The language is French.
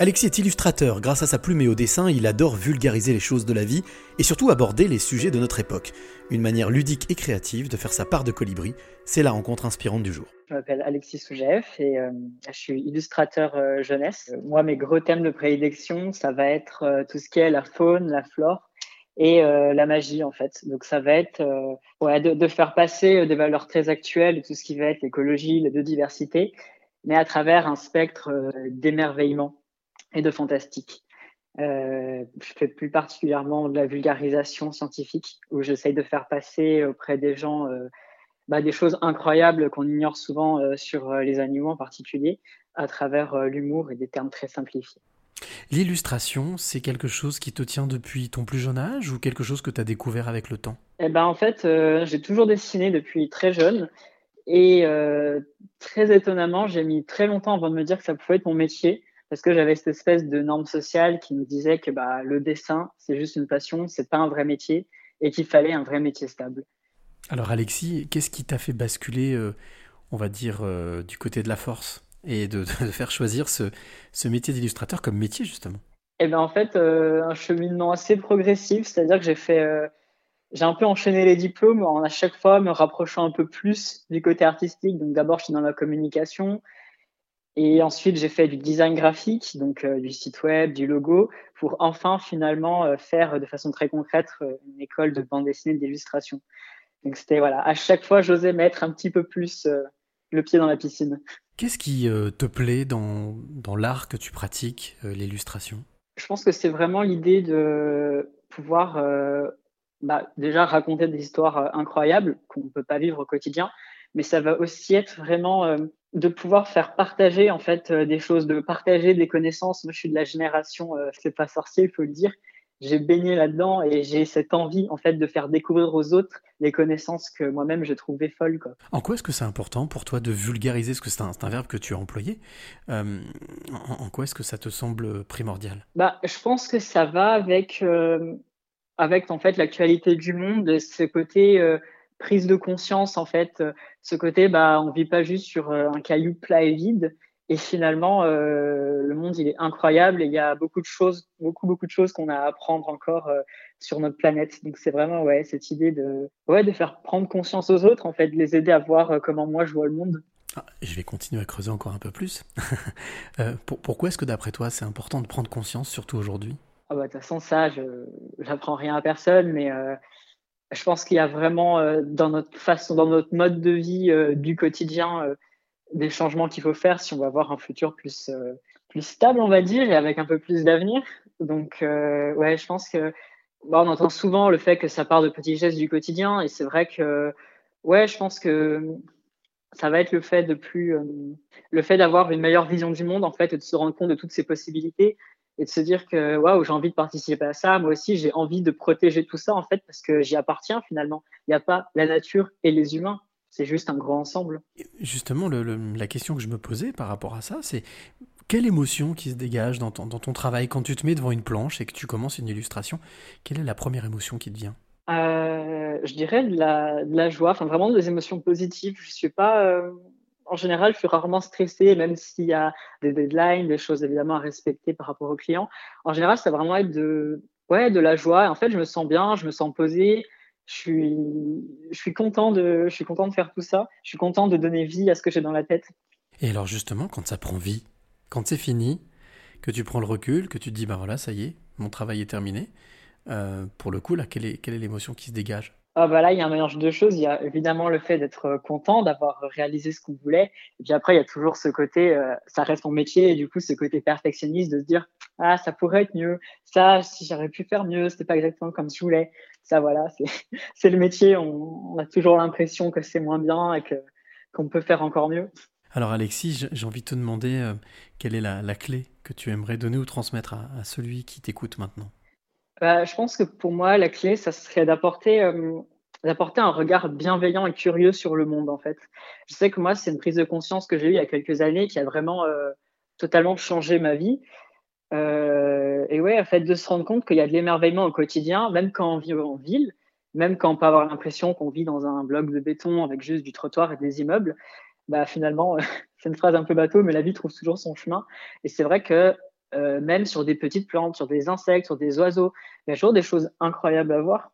Alexis est illustrateur. Grâce à sa plume et au dessin, il adore vulgariser les choses de la vie et surtout aborder les sujets de notre époque. Une manière ludique et créative de faire sa part de colibri, c'est la rencontre inspirante du jour. Je m'appelle Alexis Soujeff et euh, je suis illustrateur euh, jeunesse. Moi, mes gros thèmes de prédilection, ça va être euh, tout ce qui est la faune, la flore et la magie en fait. Donc ça va être de, faire passer des valeurs très actuelles, tout ce qui va être l'écologie, la biodiversité, mais à travers un spectre d'émerveillement et de fantastique. Euh, je fais plus particulièrement de la vulgarisation scientifique, où j'essaye de faire passer auprès des gens euh, bah, des choses incroyables qu'on ignore souvent euh, sur les animaux en particulier, à travers l'humour et des termes très simplifiés. L'illustration, c'est quelque chose qui te tient depuis ton plus jeune âge ou quelque chose que tu as découvert avec le temps? Eh ben, En fait, j'ai toujours dessiné depuis très jeune. Et très étonnamment, j'ai mis très longtemps avant de me dire que ça pouvait être mon métier parce que j'avais cette espèce de norme sociale qui me disait que bah, le dessin, c'est juste une passion, c'est pas un vrai métier et qu'il fallait un vrai métier stable. Alors Alexis, qu'est-ce qui t'a fait basculer, euh, on va dire, euh, du côté de la force et de, de faire choisir ce, ce métier d'illustrateur comme métier justement? Eh bien en fait, euh, un cheminement assez progressif, c'est-à-dire que j'ai fait, j'ai un peu enchaîné les diplômes en à chaque fois me rapprochant un peu plus du côté artistique. Donc d'abord, je suis dans la communication, et ensuite, j'ai fait du design graphique, donc euh, du site web, du logo, pour enfin finalement euh, faire de façon très concrète euh, une école de bande dessinée d'illustration. Donc c'était voilà, à chaque fois, j'osais mettre un petit peu plus le pied dans la piscine. Qu'est-ce qui te plaît dans, dans l'art que tu pratiques, l'illustration? Je pense que c'est vraiment l'idée de pouvoir bah, déjà raconter des histoires incroyables qu'on ne peut pas vivre au quotidien, mais ça va aussi être vraiment de pouvoir faire partager en fait euh, des choses, de partager des connaissances. Moi, je suis de la génération, euh, c'est pas sorcier, il faut le dire. J'ai baigné là-dedans et j'ai cette envie en fait de faire découvrir aux autres les connaissances que moi-même je trouvais folles. Quoi. En quoi est-ce que c'est important pour toi de vulgariser? Ce que c'est un, un, verbe que tu as employé euh, en, en, quoi est-ce que ça te semble primordial? Bah, je pense que ça va avec euh, avec en fait l'actualité du monde, ce côté prise de conscience en fait euh, ce côté bah on vit pas juste sur euh, un caillou plat et vide. Et finalement euh, le monde il est incroyable et il y a beaucoup de choses beaucoup beaucoup de choses qu'on a à apprendre encore euh, sur notre planète. Donc c'est vraiment ouais cette idée de ouais de faire prendre conscience aux autres en fait de les aider à voir euh, comment moi je vois le monde. Ah, je vais continuer à creuser encore un peu plus. Pour, pourquoi est-ce que d'après toi c'est important de prendre conscience surtout aujourd'hui? Ah bah de toute façon ça je j'apprends rien à personne mais je pense qu'il y a vraiment euh, dans notre façon, dans notre mode de vie euh, du quotidien, euh, des changements qu'il faut faire si on va avoir un futur plus euh, plus stable, on va dire, et avec un peu plus d'avenir. Donc, euh, ouais, je pense que bah, on entend souvent le fait que ça part de petits gestes du quotidien, et c'est vrai que, ouais, je pense que ça va être le fait de plus, euh, le fait d'avoir une meilleure vision du monde en fait, et de se rendre compte de toutes ces possibilités et de se dire que waouh, j'ai envie de participer à ça. Moi aussi, j'ai envie de protéger tout ça en fait parce que j'y appartiens finalement. Il n'y a pas la nature et les humains. C'est juste un grand ensemble. Justement, le, le, la question que je me posais par rapport à ça, c'est quelle émotion qui se dégage dans ton, dans ton, travail quand tu te mets devant une planche et que tu commences une illustration Quelle est la première émotion qui te vient? Euh, Je dirais de la, de la, joie, enfin vraiment des émotions positives. Je suis pas, euh, en général, je suis rarement stressé, même s'il y a des deadlines, des choses évidemment à respecter par rapport aux clients. En général, ça va vraiment être de, ouais, de la joie. En fait, je me sens bien, je me sens posé. Je suis, je suis content de, je suis de faire tout ça. Je suis content de donner vie à ce que j'ai dans la tête. Et alors justement, quand ça prend vie, quand c'est fini, que tu prends le recul, que tu te dis bah voilà, ça y est, mon travail est terminé. Euh, pour le coup, là, quelle est, quelle est l'émotion qui se dégage? Ah bah là, il y a un mélange de choses. Il y a évidemment le fait d'être euh, content, d'avoir réalisé ce qu'on voulait. Et puis après, il y a toujours ce côté, euh, ça reste mon métier, et du coup, ce côté perfectionniste de se dire, ah, ça pourrait être mieux. Ça, si j'aurais pu faire mieux, c'était pas exactement comme je voulais. Ça, voilà, c'est le métier. On, on a toujours l'impression que c'est moins bien et que qu'on peut faire encore mieux. Alors Alexis, j'ai envie de te demander euh, quelle est la, la, clé que tu aimerais donner ou transmettre à, à celui qui t'écoute maintenant? Bah, Je pense que pour moi, la clé, ça serait d'apporter euh, d'apporter un regard bienveillant et curieux sur le monde, en fait. Je sais que moi, c'est une prise de conscience que j'ai eue il y a quelques années qui a vraiment euh, totalement changé ma vie. Euh, et ouais, en fait, de se rendre compte qu'il y a de l'émerveillement au quotidien, même quand on vit en ville, même quand on peut avoir l'impression qu'on vit dans un bloc de béton avec juste du trottoir et des immeubles, bah finalement, c'est une phrase un peu bateau, mais la vie trouve toujours son chemin. Et c'est vrai que même sur des petites plantes, sur des insectes, sur des oiseaux. Il y a toujours des choses incroyables à voir.